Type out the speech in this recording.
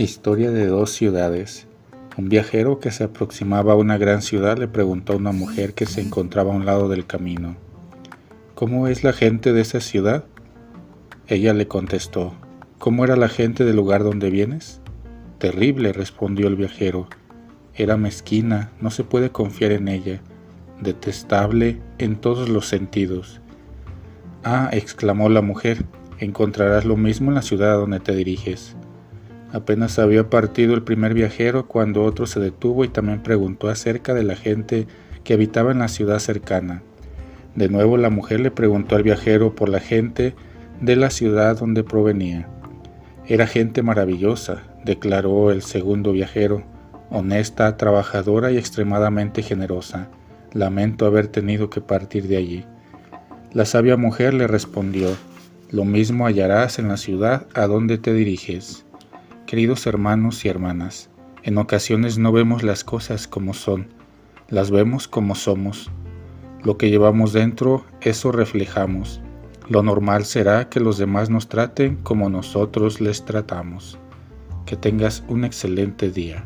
Historia de dos ciudades. Un viajero que se aproximaba a una gran ciudad le preguntó a una mujer que se encontraba a un lado del camino, ¿Cómo es la gente de esa ciudad? Ella le contestó, ¿Cómo era la gente del lugar donde vienes? Terrible, respondió el viajero. Era mezquina, no se puede confiar en ella, detestable en todos los sentidos. Ah, exclamó la mujer, encontrarás lo mismo en la ciudad donde te diriges. Apenas había partido el primer viajero cuando otro se detuvo y también preguntó acerca de la gente que habitaba en la ciudad cercana. De nuevo la mujer le preguntó al viajero por la gente de la ciudad donde provenía. Era gente maravillosa, declaró el segundo viajero, honesta, trabajadora y extremadamente generosa. Lamento haber tenido que partir de allí. La sabia mujer le respondió, Lo mismo hallarás en la ciudad a donde te diriges. Queridos hermanos y hermanas, en ocasiones no vemos las cosas como son, las vemos como somos. Lo que llevamos dentro, eso reflejamos. Lo normal será que los demás nos traten como nosotros les tratamos. Que tengas un excelente día.